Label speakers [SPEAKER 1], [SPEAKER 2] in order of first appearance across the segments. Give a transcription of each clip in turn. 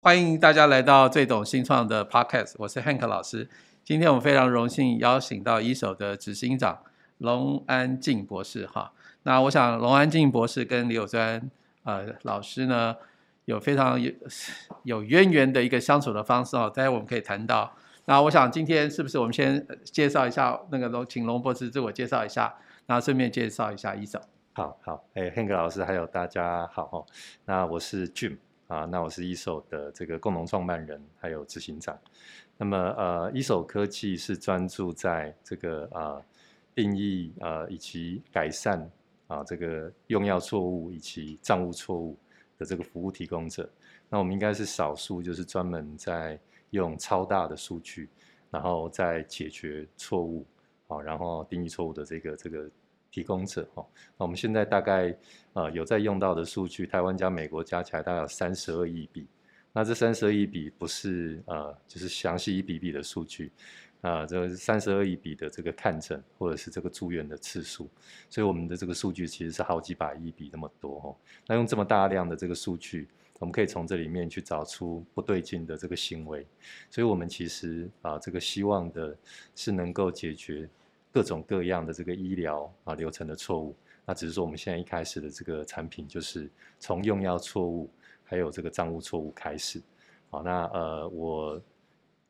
[SPEAKER 1] 欢迎大家来到最懂新创的 Podcast，我是 Hank 老师。今天我们非常荣幸邀请到一手的执行长龙安静博士哈。那我想龙安静博士跟李友专呃老师呢有非常有有渊源的一个相处的方式哦，待会我们可以谈到。那我想今天是不是我们先介绍一下那个龙，请龙博士自我介绍一下，那顺便介绍一下一手。
[SPEAKER 2] 好好，哎，Hank 老师还有大家好哈。那我是 Jim。啊，那我是一手的这个共同创办人，还有执行长。那么，呃，一手科技是专注在这个啊定义啊以及改善啊这个用药错误以及账务错误的这个服务提供者。那我们应该是少数，就是专门在用超大的数据，然后再解决错误，啊，然后定义错误的这个这个。提供者哈，那我们现在大概呃有在用到的数据，台湾加美国加起来大概有三十二亿笔。那这三十二亿笔不是呃就是详细一笔笔的数据啊，这三十二亿笔的这个看诊或者是这个住院的次数，所以我们的这个数据其实是好几百亿笔那么多哈。那用这么大量的这个数据，我们可以从这里面去找出不对劲的这个行为，所以我们其实啊这个希望的是能够解决。各种各样的这个医疗啊流程的错误，那只是说我们现在一开始的这个产品就是从用药错误还有这个账务错误开始。好，那呃，我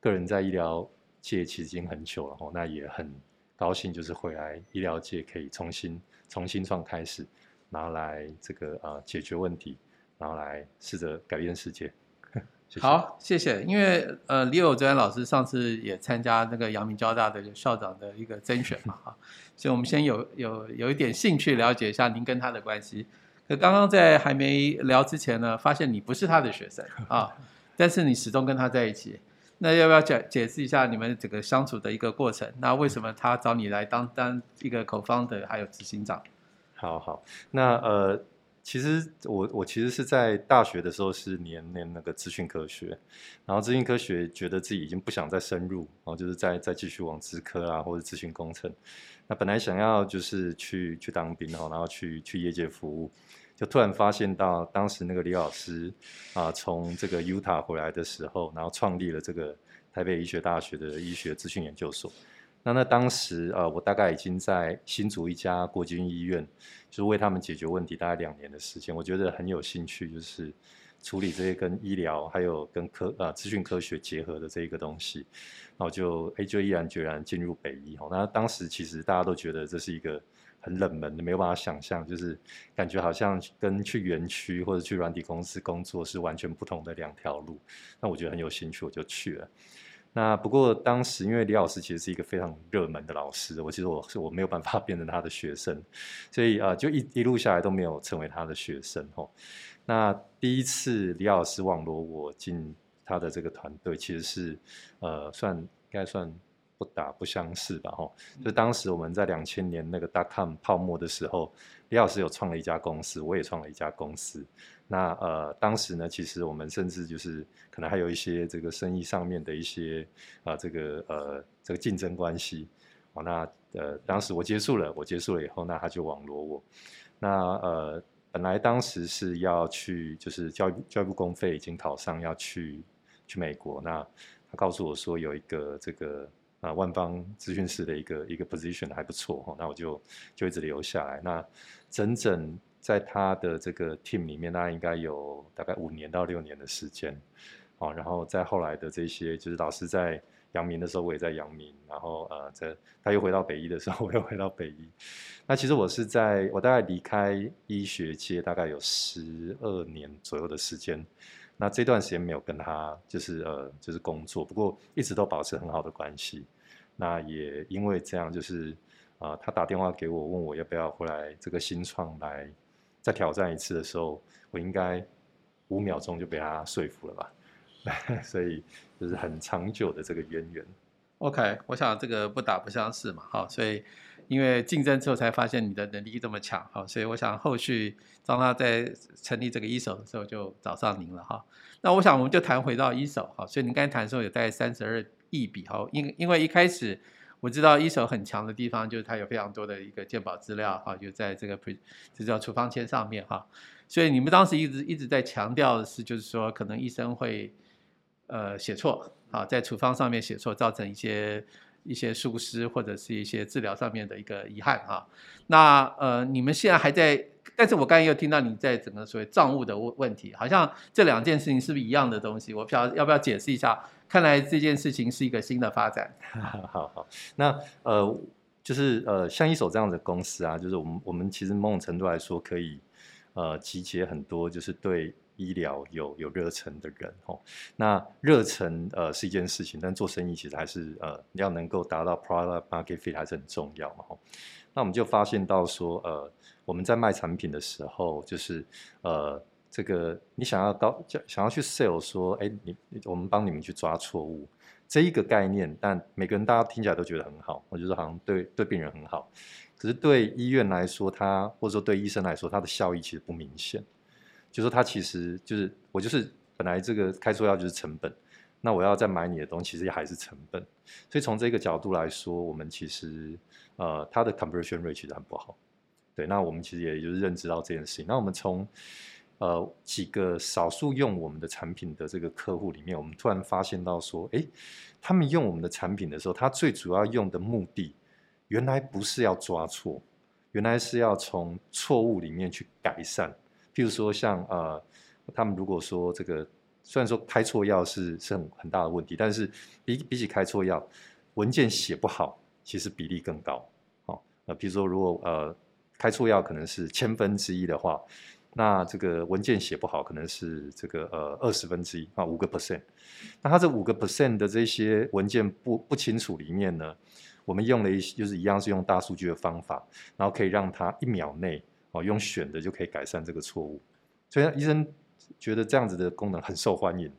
[SPEAKER 2] 个人在医疗界其实已经很久了，那也很高兴就是回来医疗界可以重新重新创开始，拿来这个啊解决问题，然后来试着改变世界。
[SPEAKER 1] 好，谢谢。因为呃，李友专老师上次也参加那个阳明交大的校长的一个甄选嘛，哈，所以我们先有有有一点兴趣了解一下您跟他的关系。可刚刚在还没聊之前呢，发现你不是他的学生啊，但是你始终跟他在一起。那要不要解解释一下你们整个相处的一个过程？那为什么他找你来当当一个口方的还有执行长？
[SPEAKER 2] 好好，那呃。其实我我其实是在大学的时候是念念那个资讯科学，然后资讯科学觉得自己已经不想再深入，然后就是再再继续往资科啊或者资讯工程。那本来想要就是去去当兵哦，然后去去业界服务，就突然发现到当时那个李老师啊从这个 Utah 回来的时候，然后创立了这个台北医学大学的医学资讯研究所。那那当时呃，我大概已经在新竹一家国军医院，就是为他们解决问题，大概两年的时间，我觉得很有兴趣，就是处理这些跟医疗还有跟科呃资讯科学结合的这一个东西，然后就哎就毅然决然进入北医哈。那当时其实大家都觉得这是一个很冷门的，没有办法想象，就是感觉好像跟去园区或者去软体公司工作是完全不同的两条路。那我觉得很有兴趣，我就去了。那不过当时因为李老师其实是一个非常热门的老师，我其实我是我没有办法 变成他的学生，所以啊就一一路下来都没有成为他的学生哦。那第一次李老师网罗我进他的这个团队，其实是呃算应该算不打不相识吧哈。就当时我们在两千年那个 dot com 泡沫的时候，李老师有创了一家公司，我也创了一家公司。那呃，当时呢，其实我们甚至就是可能还有一些这个生意上面的一些啊，这个呃，这个竞争关系。哦，那呃，当时我结束了，我结束了以后，那他就网罗我。那呃，本来当时是要去，就是教育教育部公费已经考上，要去去美国。那他告诉我说有一个这个啊万方咨询室的一个一个 position 还不错哈，那我就就一直留下来。那整整。在他的这个 team 里面，大概应该有大概五年到六年的时间，哦，然后在后来的这些，就是老师在阳明的时候，我也在阳明，然后呃，在他又回到北医的时候，我又回到北医。那其实我是在我大概离开医学界大概有十二年左右的时间，那这段时间没有跟他就是呃就是工作，不过一直都保持很好的关系。那也因为这样，就是啊，他打电话给我，问我要不要回来这个新创来。再挑战一次的时候，我应该五秒钟就被他说服了吧？所以就是很长久的这个渊源。
[SPEAKER 1] OK，我想这个不打不相识嘛，好，所以因为竞争之后才发现你的能力这么强，好，所以我想后续当他在成立这个一手的时候就找上您了哈。那我想我们就谈回到一手，哈，所以您刚才谈的时候有大概三十二亿笔，哈，因因为一开始。我知道一手很强的地方就是它有非常多的一个鉴宝资料哈，就在这个这叫处方签上面哈。所以你们当时一直一直在强调的是，就是说可能医生会呃写错啊，在处方上面写错，造成一些一些疏失或者是一些治疗上面的一个遗憾啊。那呃，你们现在还在，但是我刚才又听到你在整个所谓账务的问问题，好像这两件事情是不是一样的东西？我不晓要不要解释一下？看来这件事情是一个新的发展。
[SPEAKER 2] 好好，那呃，就是呃，像一手这样的公司啊，就是我们我们其实某种程度来说可以呃集结很多就是对医疗有有热忱的人哦。那热忱呃是一件事情，但做生意其实还是呃要能够达到 product market fit 还是很重要嘛。那我们就发现到说，呃，我们在卖产品的时候，就是呃，这个你想要高，想要去 sell 说，哎，你我们帮你们去抓错误这一个概念，但每个人大家听起来都觉得很好，我觉得好像对对病人很好，可是对医院来说，他或者说对医生来说，他的效益其实不明显，就说他其实就是我就是本来这个开错药就是成本，那我要再买你的东西，其实还是成本，所以从这个角度来说，我们其实。呃，它的 conversion rate 其实很不好，对。那我们其实也就是认知到这件事情。那我们从呃几个少数用我们的产品的这个客户里面，我们突然发现到说，哎，他们用我们的产品的时候，他最主要用的目的，原来不是要抓错，原来是要从错误里面去改善。譬如说，像呃，他们如果说这个，虽然说开错药是是很很大的问题，但是比比起开错药，文件写不好。其实比例更高，哦，那比如说如果呃开错药可能是千分之一的话，那这个文件写不好可能是这个呃二十分之一啊五个 percent，那它这五个 percent 的这些文件不不清楚里面呢，我们用了一些就是一样是用大数据的方法，然后可以让它一秒内哦用选的就可以改善这个错误，所以医生觉得这样子的功能很受欢迎，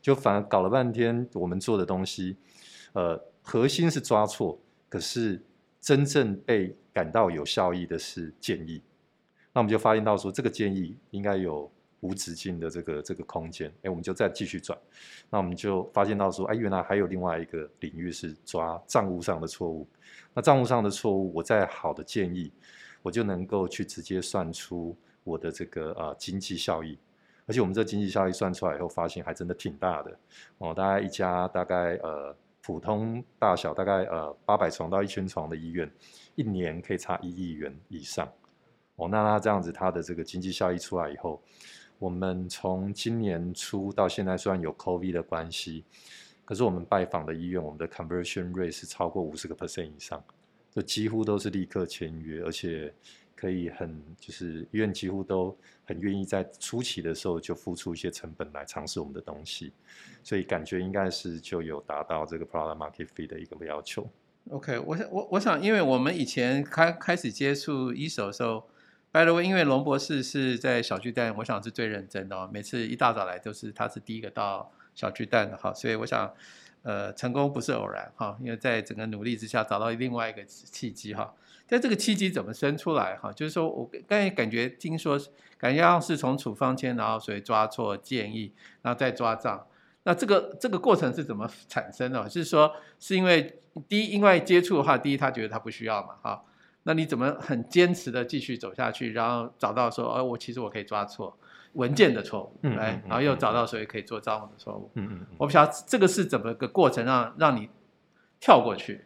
[SPEAKER 2] 就反而搞了半天我们做的东西，呃核心是抓错。可是真正被感到有效益的是建议，那我们就发现到说这个建议应该有无止境的这个这个空间，哎，我们就再继续转，那我们就发现到说，哎，原来还有另外一个领域是抓账务上的错误，那账务上的错误，我在好的建议，我就能够去直接算出我的这个呃经济效益，而且我们这经济效益算出来以后，发现还真的挺大的哦，大概一家大概呃。普通大小大概呃八百床到一千床的医院，一年可以差一亿元以上。哦，那它这样子，它的这个经济效益出来以后，我们从今年初到现在，虽然有 COVID 的关系，可是我们拜访的医院，我们的 conversion rate 是超过五十个 percent 以上，就几乎都是立刻签约，而且。可以很就是医院几乎都很愿意在初期的时候就付出一些成本来尝试我们的东西，所以感觉应该是就有达到这个 product market fit 的一个要求。
[SPEAKER 1] OK，我想我我想，因为我们以前开开始接触一手的时候，by the way，因为龙博士是在小巨蛋，我想是最认真的哦，每次一大早来都是他是第一个到小巨蛋的哈，所以我想呃成功不是偶然哈，因为在整个努力之下找到另外一个契机哈。在这个契机怎么生出来？哈，就是说我刚才感觉听说，感觉像是从处方签，然后所以抓错建议，然后再抓账。那这个这个过程是怎么产生的？是说是因为第一，因为接触的话，第一他觉得他不需要嘛，哈。那你怎么很坚持的继续走下去，然后找到说，哦，我其实我可以抓错文件的错误，哎，然后又找到所以可以做账目的错误。嗯嗯。我不晓得这个是怎么个过程，让让你跳过去。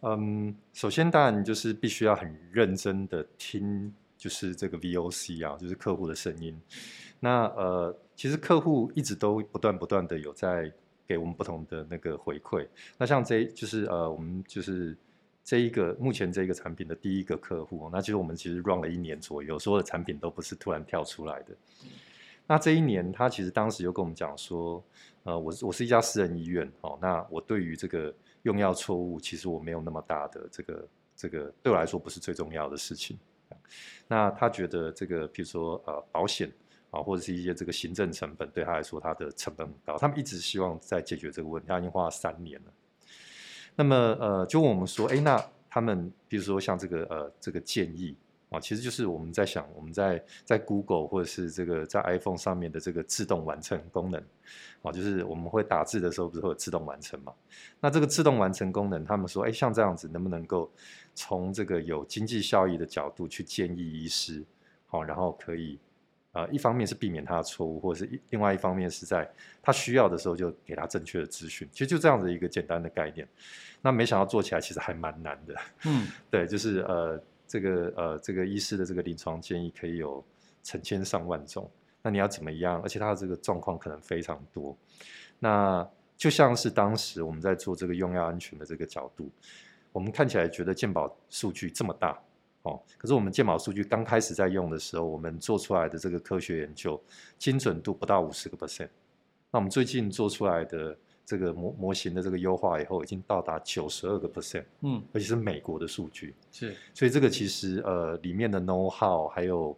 [SPEAKER 2] 嗯，首先当然就是必须要很认真的听，就是这个 VOC 啊，就是客户的声音。那呃，其实客户一直都不断不断的有在给我们不同的那个回馈。那像这就是呃，我们就是这一个目前这个产品的第一个客户，那其实我们其实 run 了一年左右，所有的产品都不是突然跳出来的。那这一年他其实当时又跟我们讲说，呃，我我是一家私人医院哦，那我对于这个。用药错误，其实我没有那么大的这个这个对我来说不是最重要的事情。那他觉得这个，比如说呃保险啊，或者是一些这个行政成本，对他来说他的成本很高。他们一直希望在解决这个问题，他已经花了三年了。那么呃，就问我们说，哎，那他们比如说像这个呃这个建议啊，其实就是我们在想，我们在在 Google 或者是这个在 iPhone 上面的这个自动完成功能，啊，就是我们会打字的时候不是会有自动完成嘛？那这个自动完成功能，他们说，哎，像这样子能不能够从这个有经济效益的角度去建议医师，好，然后可以，呃，一方面是避免他的错误，或者是另外一方面是在他需要的时候就给他正确的资讯，其实就这样子一个简单的概念。那没想到做起来其实还蛮难的，嗯，对，就是呃。这个呃，这个医师的这个临床建议可以有成千上万种，那你要怎么样？而且他的这个状况可能非常多。那就像是当时我们在做这个用药安全的这个角度，我们看起来觉得健保数据这么大哦，可是我们健保数据刚开始在用的时候，我们做出来的这个科学研究精准度不到五十个 percent。那我们最近做出来的。这个模模型的这个优化以后，已经到达九十二个 percent，嗯，而且是美国的数据，
[SPEAKER 1] 是，
[SPEAKER 2] 所以这个其实呃里面的 know how 还有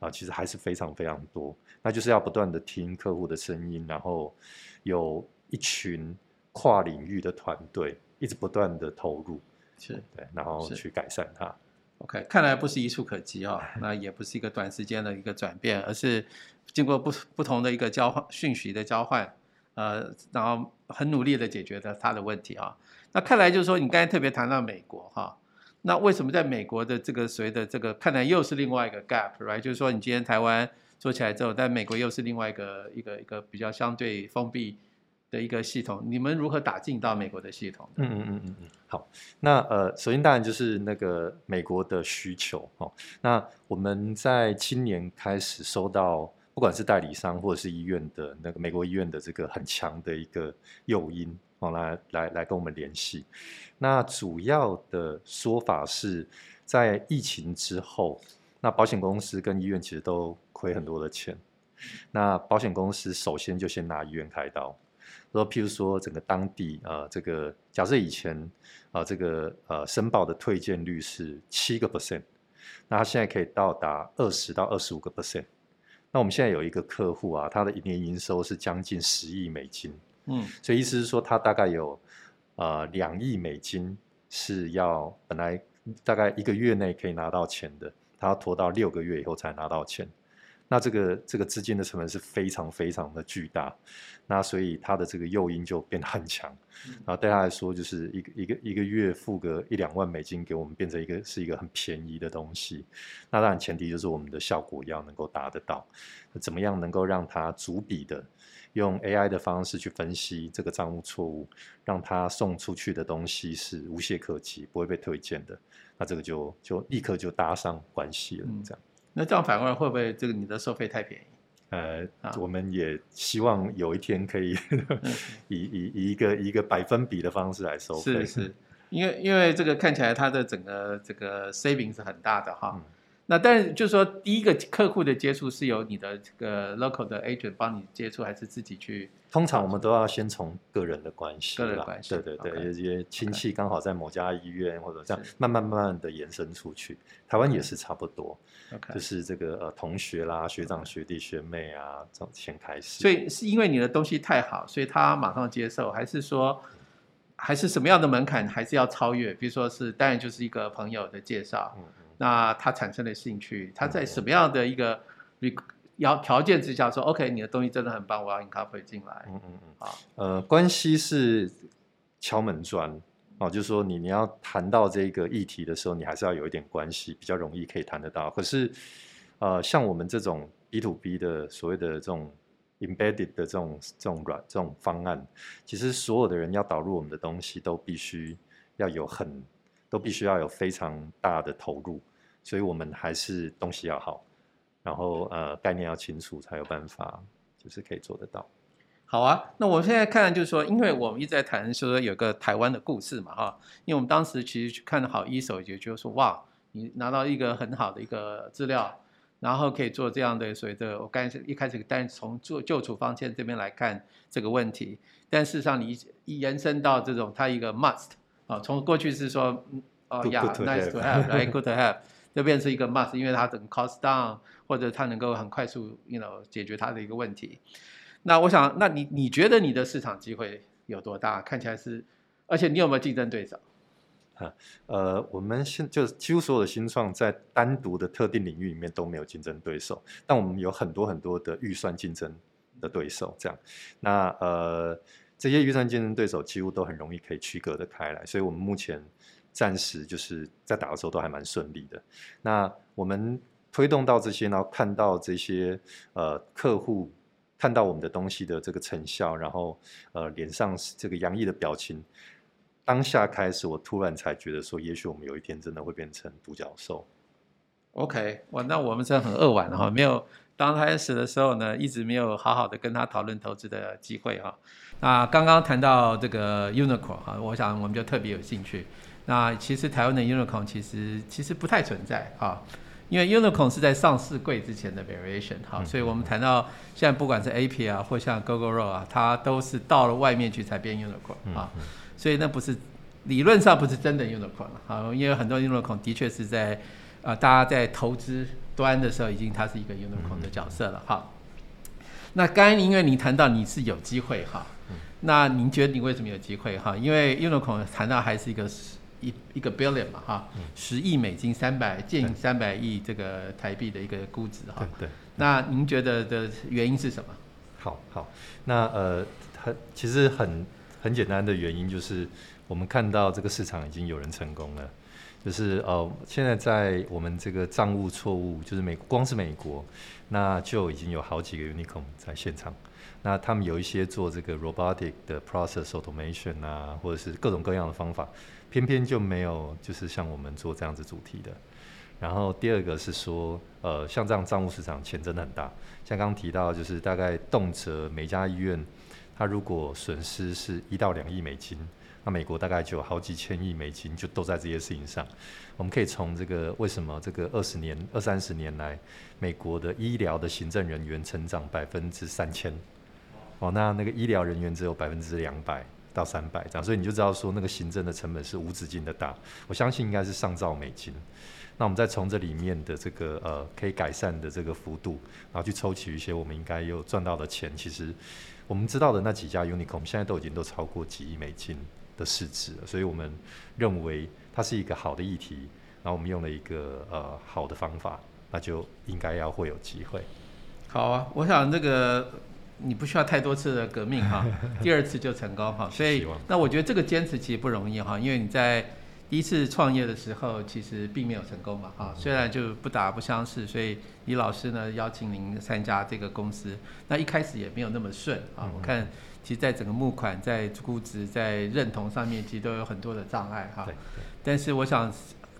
[SPEAKER 2] 啊，其实还是非常非常多，那就是要不断的听客户的声音，然后有一群跨领域的团队一直不断的投入，
[SPEAKER 1] 是
[SPEAKER 2] 对，然后去改善它。
[SPEAKER 1] OK，看来不是一触可及啊，那也不是一个短时间的一个转变，而是经过不不同的一个交换讯息的交换。呃，然后很努力的解决的他的问题啊。那看来就是说，你刚才特别谈到美国哈，那为什么在美国的这个所谓的这个，看来又是另外一个 gap，right？就是说，你今天台湾做起来之后，在美国又是另外一个一个一个比较相对封闭的一个系统，你们如何打进到美国的系统？
[SPEAKER 2] 嗯嗯嗯嗯嗯。好，那呃，首先当然就是那个美国的需求哦。那我们在今年开始收到。不管是代理商或者是医院的那个美国医院的这个很强的一个诱因，哦，来来来跟我们联系。那主要的说法是在疫情之后，那保险公司跟医院其实都亏很多的钱。那保险公司首先就先拿医院开刀，说譬如说整个当地啊，这个假设以前啊这个呃申报的退件率是七个 percent，那他现在可以到达二十到二十五个 percent。那我们现在有一个客户啊，他的一年营收是将近十亿美金，嗯，所以意思是说，他大概有呃两亿美金是要本来大概一个月内可以拿到钱的，他要拖到六个月以后才拿到钱。那这个这个资金的成本是非常非常的巨大，那所以它的这个诱因就变得很强，然后对他来说就是一个一个一个月付个一两万美金给我们，变成一个是一个很便宜的东西。那当然前提就是我们的效果要能够达得到，怎么样能够让他逐笔的用 AI 的方式去分析这个账务错误，让他送出去的东西是无懈可击，不会被推荐的，那这个就就立刻就搭上关系了，这样。
[SPEAKER 1] 那这样反过来会不会这个你的收费太便宜？
[SPEAKER 2] 呃，我们也希望有一天可以 以以以一个一个百分比的方式来收费。
[SPEAKER 1] 是是，因为因为这个看起来它的整个这个 saving 是很大的哈。那但是就是说，第一个客户的接触是由你的这个 local 的 agent 帮你接触，还是自己去？
[SPEAKER 2] 通常我们都要先从个人的关系，
[SPEAKER 1] 个人关系，
[SPEAKER 2] 对对对，有些亲戚刚好在某家医院或者这样，慢慢慢慢的延伸出去。台湾也是差不多，就是这个呃同学啦、学长、学弟、学妹啊，这种先开始。
[SPEAKER 1] 所以是因为你的东西太好，所以他马上接受，还是说还是什么样的门槛还是要超越？比如说是当然就是一个朋友的介绍。那他产生了兴趣，他在什么样的一个要条件之下说，OK，你的东西真的很棒，我要 incorporate 进来。嗯嗯
[SPEAKER 2] 嗯。好，呃，关系是敲门砖哦，就是说你你要谈到这个议题的时候，你还是要有一点关系，比较容易可以谈得到。可是，呃，像我们这种 B to B 的所谓的这种 embedded 的这种这种软这种方案，其实所有的人要导入我们的东西，都必须要有很，都必须要有非常大的投入。所以我们还是东西要好，然后呃概念要清楚，才有办法就是可以做得到。
[SPEAKER 1] 好啊，那我现在看就是说，因为我们一直在谈说有个台湾的故事嘛哈，因为我们当时其实去看好一手，也就是说哇，你拿到一个很好的一个资料，然后可以做这样的所谓的我刚才一开始但从做旧处方签这边来看这个问题，但事实上你一延伸到这种它一个 must 啊，从过去是说哦呀 nice to have，right，good to have。就变成一个 must，因为它整 cost down，或者它能够很快速，you know，解决它的一个问题。那我想，那你你觉得你的市场机会有多大？看起来是，而且你有没有竞争对手？
[SPEAKER 2] 呃，我们现就是几乎所有的新创在单独的特定领域里面都没有竞争对手，但我们有很多很多的预算竞争的对手，这样。那呃，这些预算竞争对手几乎都很容易可以区隔的开来，所以我们目前暂时就是在打的时候都还蛮顺利的。那我们推动到这些，然后看到这些呃客户看到我们的东西的这个成效，然后呃脸上这个洋溢的表情。当下开始，我突然才觉得说，也许我们有一天真的会变成独角兽。
[SPEAKER 1] OK，哇，那我们真的很扼腕哈，没有刚开始的时候呢，一直没有好好的跟他讨论投资的机会哈。那刚刚谈到这个 Unicorn 哈，我想我们就特别有兴趣。那其实台湾的 Unicorn 其实其实不太存在啊，因为 Unicorn 是在上市柜之前的 Variation 哈，所以我们谈到现在不管是 AP 啊，或像 Gogoro 啊，它都是到了外面去才变 Unicorn 啊。所以那不是理论上不是真的 unicorn 啊，因为很多 unicorn 的确是在啊，大家在投资端的时候，已经它是一个 unicorn 的角色了哈。那刚刚因为你谈到你是有机会哈，那您觉得你为什么有机会哈？因为 unicorn 谈到还是一个一一个 billion 嘛哈，十亿美金三百近三百亿这个台币的一个估值哈。
[SPEAKER 2] 对。
[SPEAKER 1] 那您觉得的原因是什么？
[SPEAKER 2] 好好，那呃，很其实很。很简单的原因就是，我们看到这个市场已经有人成功了，就是呃，现在在我们这个账务错误，就是美光是美国，那就已经有好几个 unicorn 在现场，那他们有一些做这个 robotic 的 process automation 啊，或者是各种各样的方法，偏偏就没有就是像我们做这样子主题的。然后第二个是说，呃，像这样账务市场钱真的很大，像刚刚提到，就是大概动辄每家医院。它如果损失是一到两亿美金，那美国大概就有好几千亿美金，就都在这些事情上。我们可以从这个为什么这个二十年、二三十年来，美国的医疗的行政人员成长百分之三千，哦，那那个医疗人员只有百分之两百到三百这样，所以你就知道说那个行政的成本是无止境的大。我相信应该是上兆美金。那我们再从这里面的这个呃可以改善的这个幅度，然后去抽取一些我们应该有赚到的钱，其实。我们知道的那几家 Unicorn，现在都已经都超过几亿美金的市值了，所以我们认为它是一个好的议题，然后我们用了一个呃好的方法，那就应该要会有机会。
[SPEAKER 1] 好啊，我想这个你不需要太多次的革命哈，第二次就成功哈，所以那我觉得这个坚持其实不容易哈，因为你在。第一次创业的时候，其实并没有成功嘛，哈，虽然就不打不相识，所以李老师呢邀请您参加这个公司，那一开始也没有那么顺啊。我看，其实在整个募款、在估值、在认同上面，其实都有很多的障碍哈。但是我想，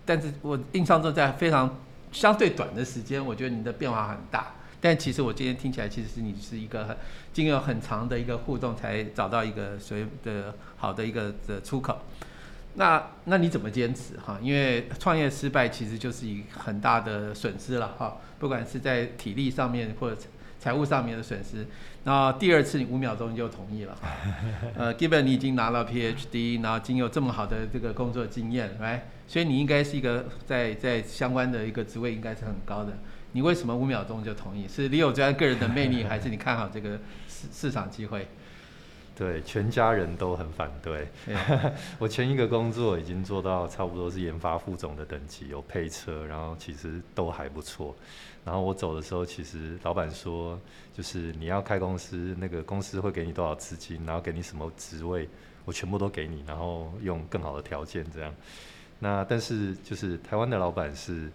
[SPEAKER 1] 但是我印象中在非常相对短的时间，我觉得你的变化很大。但其实我今天听起来，其实是你是一个很经过很长的一个互动，才找到一个所谓的好的一个的出口。那那你怎么坚持哈？因为创业失败其实就是一很大的损失了哈，不管是在体力上面或者财务上面的损失。然后第二次你五秒钟就同意了，呃，given 你已经拿了 PhD，然后经有这么好的这个工作经验，来，所以你应该是一个在在相关的一个职位应该是很高的。你为什么五秒钟就同意？是李友专个人的魅力，还是你看好这个市市场机会？
[SPEAKER 2] 对，全家人都很反对。我前一个工作已经做到差不多是研发副总的等级，有配车，然后其实都还不错。然后我走的时候，其实老板说，就是你要开公司，那个公司会给你多少资金，然后给你什么职位，我全部都给你，然后用更好的条件这样。那但是就是台湾的老板是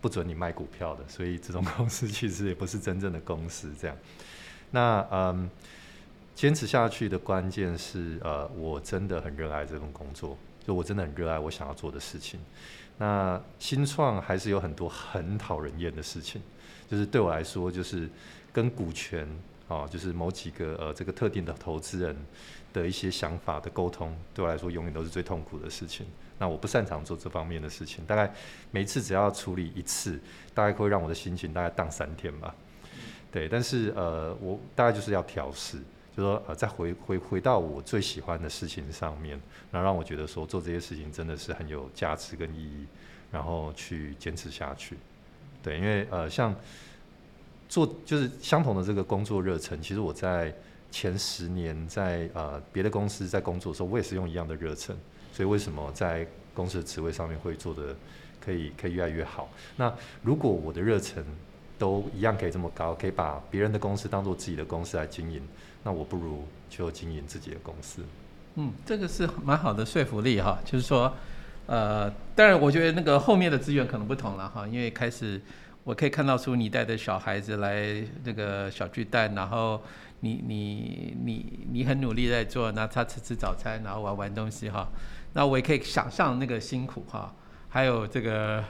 [SPEAKER 2] 不准你卖股票的，所以这种公司其实也不是真正的公司这样。那嗯。坚持下去的关键是，呃，我真的很热爱这份工作，就我真的很热爱我想要做的事情。那新创还是有很多很讨人厌的事情，就是对我来说，就是跟股权啊，就是某几个呃这个特定的投资人的一些想法的沟通，对我来说永远都是最痛苦的事情。那我不擅长做这方面的事情，大概每次只要处理一次，大概会让我的心情大概荡三天吧。对，但是呃，我大概就是要调试。就说呃，再回回回到我最喜欢的事情上面，然后让我觉得说做这些事情真的是很有价值跟意义，然后去坚持下去。对，因为呃，像做就是相同的这个工作热忱，其实我在前十年在呃别的公司在工作的时候，我也是用一样的热忱。所以为什么在公司的职位上面会做的可以可以越来越好。那如果我的热忱都一样可以这么高，可以把别人的公司当做自己的公司来经营，那我不如就经营自己的公司。
[SPEAKER 1] 嗯，这个是蛮好的说服力哈，就是说，呃，当然我觉得那个后面的资源可能不同了哈，因为开始我可以看到出你带着小孩子来那个小巨蛋，然后你你你你很努力在做，那他吃吃早餐，然后玩玩东西哈，那我也可以想象那个辛苦哈，还有这个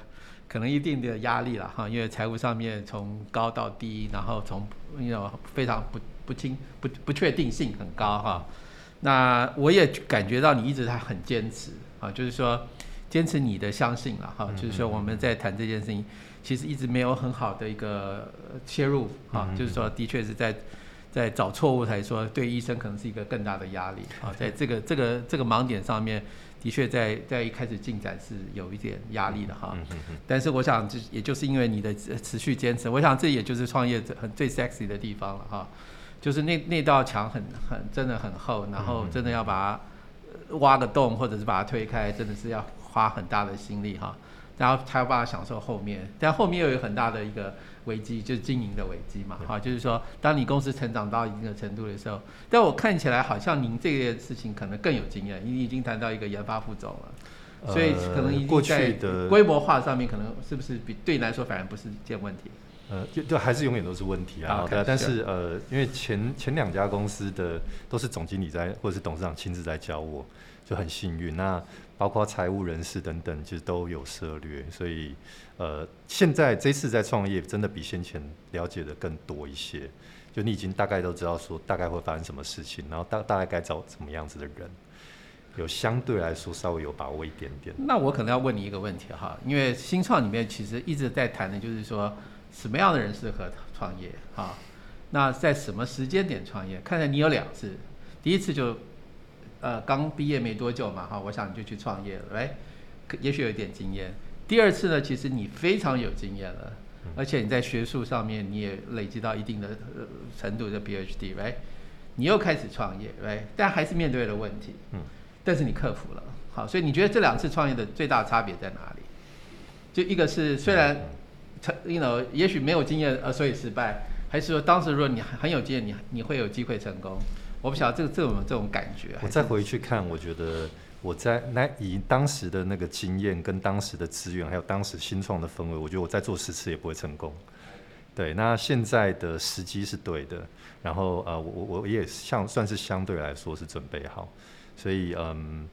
[SPEAKER 1] 可能一定的压力了哈，因为财务上面从高到低，然后从那种非常不不清不不确定性很高哈。那我也感觉到你一直在很坚持啊，就是说坚持你的相信了哈，就是说我们在谈这件事情，其实一直没有很好的一个切入啊，就是说的确是在在找错误才说，对医生可能是一个更大的压力。啊，在这个这个这个盲点上面，的确在在一开始进展是有一点压力的哈，但是我想就也就是因为你的持续坚持，我想这也就是创业者很最 sexy 的地方了哈。就是那那道墙很很真的很厚，然后真的要把它挖个洞，或者是把它推开，真的是要花很大的心力哈。然后才有办法享受后面，但后面又有很大的一个危机，就是经营的危机嘛哈。就是说，当你公司成长到一定的程度的时候，但我看起来好像您这个事情可能更有经验，你已经谈到一个研发副总了，所以可能已经在规模化上面，可能是不是比对你来说反而不是一件问题。
[SPEAKER 2] 呃，就就还是永远都是问题啊。对，但是呃，因为前前两家公司的都是总经理在或者是董事长亲自在教我，就很幸运。那包括财务人士等等，其实都有涉略，所以呃，现在这次在创业真的比先前了解的更多一些。就你已经大概都知道说大概会发生什么事情，然后大大概该找什么样子的人，有相对来说稍微有把握一点点。
[SPEAKER 1] 那我可能要问你一个问题哈，因为新创里面其实一直在谈的就是说。什么样的人适合创业？哈，那在什么时间点创业？看来你有两次，第一次就，呃，刚毕业没多久嘛，哈，我想你就去创业了，哎，也许有一点经验。第二次呢，其实你非常有经验了，而且你在学术上面你也累积到一定的程度的 PhD，哎，你又开始创业，哎，但还是面对了问题，嗯，但是你克服了，好，所以你觉得这两次创业的最大差别在哪里？就一个是虽然。成，you know，也许没有经验，呃，所以失败，还是说当时如果你很有经验，你你会有机会成功？我不晓得这个这种这种感觉。
[SPEAKER 2] 我再回去看，我觉得我在那以当时的那个经验、跟当时的资源，还有当时新创的氛围，我觉得我再做十次也不会成功。对，那现在的时机是对的，然后呃，我我我也相算是相对来说是准备好，所以嗯。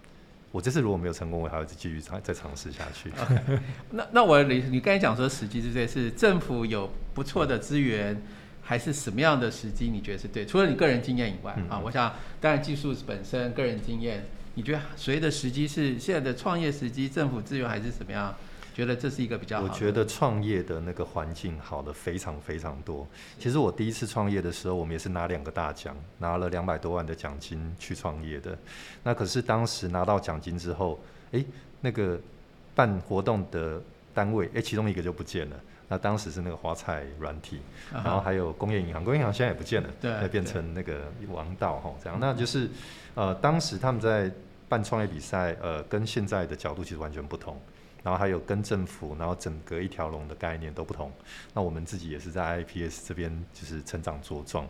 [SPEAKER 2] 我这次如果没有成功，我还要继续尝再尝试下去。
[SPEAKER 1] 那那我你你刚才讲说时机是对，是政府有不错的资源，还是什么样的时机？你觉得是对？除了你个人经验以外啊，我想当然技术本身、个人经验，你觉得谁的时机是现在的创业时机？政府资源还是怎么样？觉得这是一个比较好。
[SPEAKER 2] 我觉得创业的那个环境好的非常非常多。其实我第一次创业的时候，我们也是拿两个大奖，拿了两百多万的奖金去创业的。那可是当时拿到奖金之后，哎，那个办活动的单位，哎，其中一个就不见了。那当时是那个华彩软体，然后还有工业银行，工业银行现在也不见了，对，变成那个王道哈这样。那就是呃，当时他们在办创业比赛，呃，跟现在的角度其实完全不同。然后还有跟政府，然后整个一条龙的概念都不同。那我们自己也是在 IPS 这边就是成长茁壮，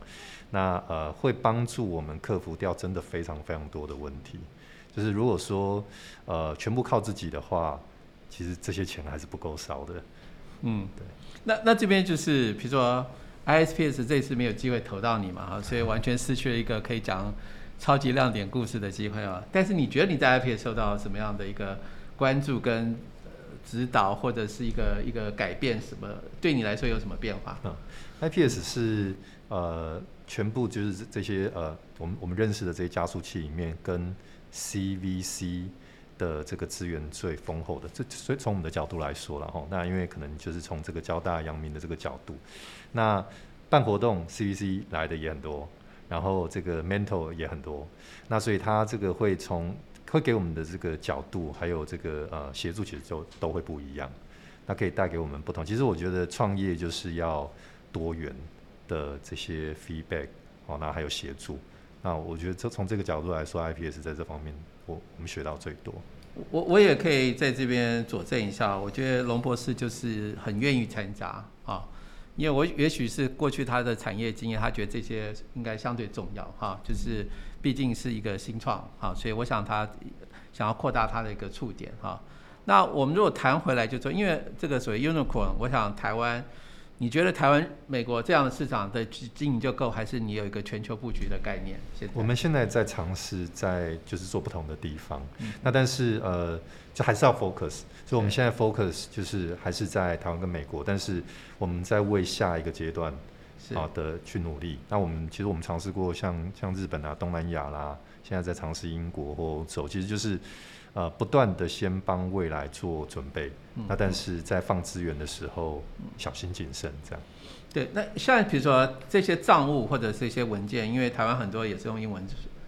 [SPEAKER 2] 那呃会帮助我们克服掉真的非常非常多的问题。就是如果说呃全部靠自己的话，其实这些钱还是不够烧的。
[SPEAKER 1] 嗯，对。那那这边就是比如说 ISPS 这次没有机会投到你嘛，哈，所以完全失去了一个可以讲超级亮点故事的机会啊。但是你觉得你在 IPS 受到什么样的一个关注跟？指导或者是一个一个改变什么，对你来说有什么变化？嗯
[SPEAKER 2] ，IPS 是呃全部就是这些呃我们我们认识的这些加速器里面跟 CVC 的这个资源最丰厚的。这所以从我们的角度来说了哈，那因为可能就是从这个交大、阳明的这个角度，那办活动 CVC 来的也很多，然后这个 mental 也很多，那所以它这个会从会给我们的这个角度，还有这个呃协助，其实就都会不一样。那可以带给我们不同。其实我觉得创业就是要多元的这些 feedback 哦，那还有协助。那我觉得这从这个角度来说，IPS 在这方面我我们学到最多。
[SPEAKER 1] 我我也可以在这边佐证一下，我觉得龙博士就是很愿意参加啊，因为我也许是过去他的产业经验，他觉得这些应该相对重要哈，就是毕竟是一个新创哈，所以我想他想要扩大他的一个触点哈。那我们如果谈回来，就说因为这个所谓 unicorn，我想台湾。你觉得台湾、美国这样的市场的经营就够，还是你有一个全球布局的概念？
[SPEAKER 2] 我们现在在尝试在就是做不同的地方，那但是呃，就还是要 focus。所以我们现在 focus 就是还是在台湾跟美国，但是我们在为下一个阶段好的去努力。那我们其实我们尝试过像像日本啊、东南亚啦，现在在尝试英国或欧洲，其实就是。呃，不断的先帮未来做准备，那但是在放资源的时候小心谨慎，这样。
[SPEAKER 1] 对，那像比如说这些账务或者是一些文件，因为台湾很多也是用英文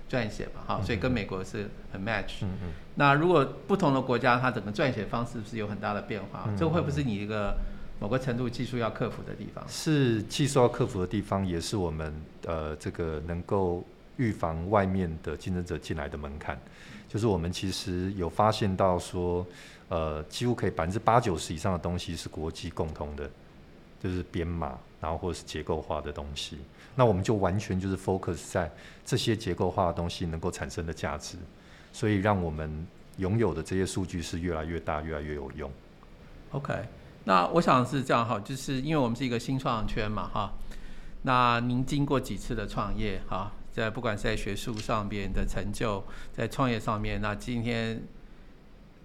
[SPEAKER 1] 撰写嘛，哈，所以跟美国是很 match。嗯嗯。那如果不同的国家，它整个撰写方式是有很大的变化，这会不会是你一个某个程度技术要克服的地方？
[SPEAKER 2] 是技术要克服的地方，也是我们呃这个能够预防外面的竞争者进来的门槛。就是我们其实有发现到说，呃，几乎可以百分之八九十以上的东西是国际共通的，就是编码，然后或者是结构化的东西。那我们就完全就是 focus 在这些结构化的东西能够产生的价值，所以让我们拥有的这些数据是越来越大，越来越有用。
[SPEAKER 1] OK，那我想是这样哈，就是因为我们是一个新创圈嘛哈，那您经过几次的创业哈？在不管是在学术上边的成就，在创业上面，那今天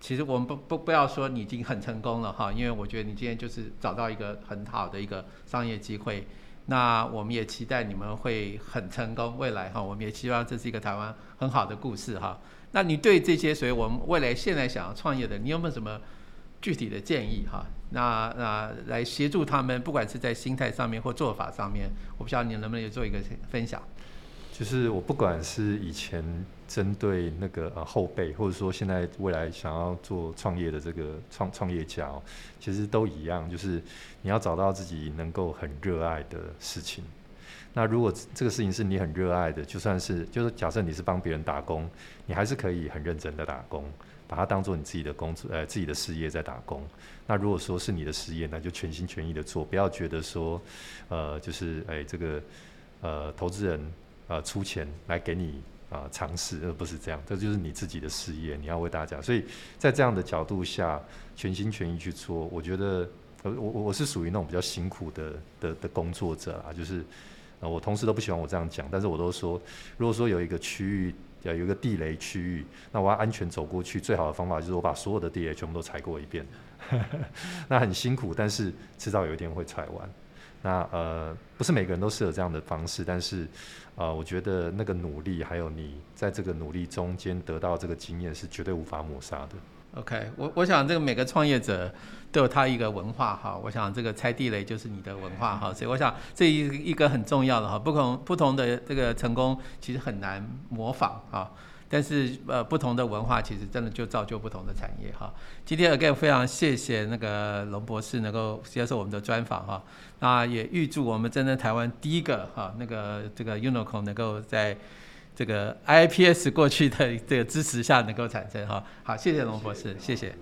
[SPEAKER 1] 其实我们不不不要说你已经很成功了哈，因为我觉得你今天就是找到一个很好的一个商业机会。那我们也期待你们会很成功，未来哈，我们也希望这是一个台湾很好的故事哈。那你对这些所以我们未来现在想要创业的，你有没有什么具体的建议哈？那那来协助他们，不管是在心态上面或做法上面，我不知道你能不能也做一个分享。
[SPEAKER 2] 就是我不管是以前针对那个呃后辈，或者说现在未来想要做创业的这个创创业家，其实都一样，就是你要找到自己能够很热爱的事情。那如果这个事情是你很热爱的，就算是就是假设你是帮别人打工，你还是可以很认真的打工，把它当做你自己的工作呃自己的事业在打工。那如果说是你的事业，那就全心全意的做，不要觉得说呃就是哎这个呃投资人。呃，出钱来给你啊尝试，而不是这样，这就是你自己的事业，你要为大家。所以在这样的角度下，全心全意去做，我觉得，呃，我我我是属于那种比较辛苦的的的工作者啊，就是，呃，我同事都不喜欢我这样讲，但是我都说，如果说有一个区域，要，有一个地雷区域，那我要安全走过去，最好的方法就是我把所有的地雷全部都踩过一遍，那很辛苦，但是迟早有一天会踩完。那呃，不是每个人都适合这样的方式，但是，呃，我觉得那个努力，还有你在这个努力中间得到这个经验，是绝对无法抹杀的。
[SPEAKER 1] OK，我我想这个每个创业者都有他一个文化哈，我想这个拆地雷就是你的文化哈，所以我想这一一个很重要的哈，不同不同的这个成功其实很难模仿哈。但是呃，不同的文化其实真的就造就不同的产业哈。今天 again 非常谢谢那个龙博士能够接受我们的专访哈。那也预祝我们真正台湾第一个哈那个这个 unicorn 能够在这个 IPS 过去的这个支持下能够产生哈。好，谢谢龙博士，谢谢。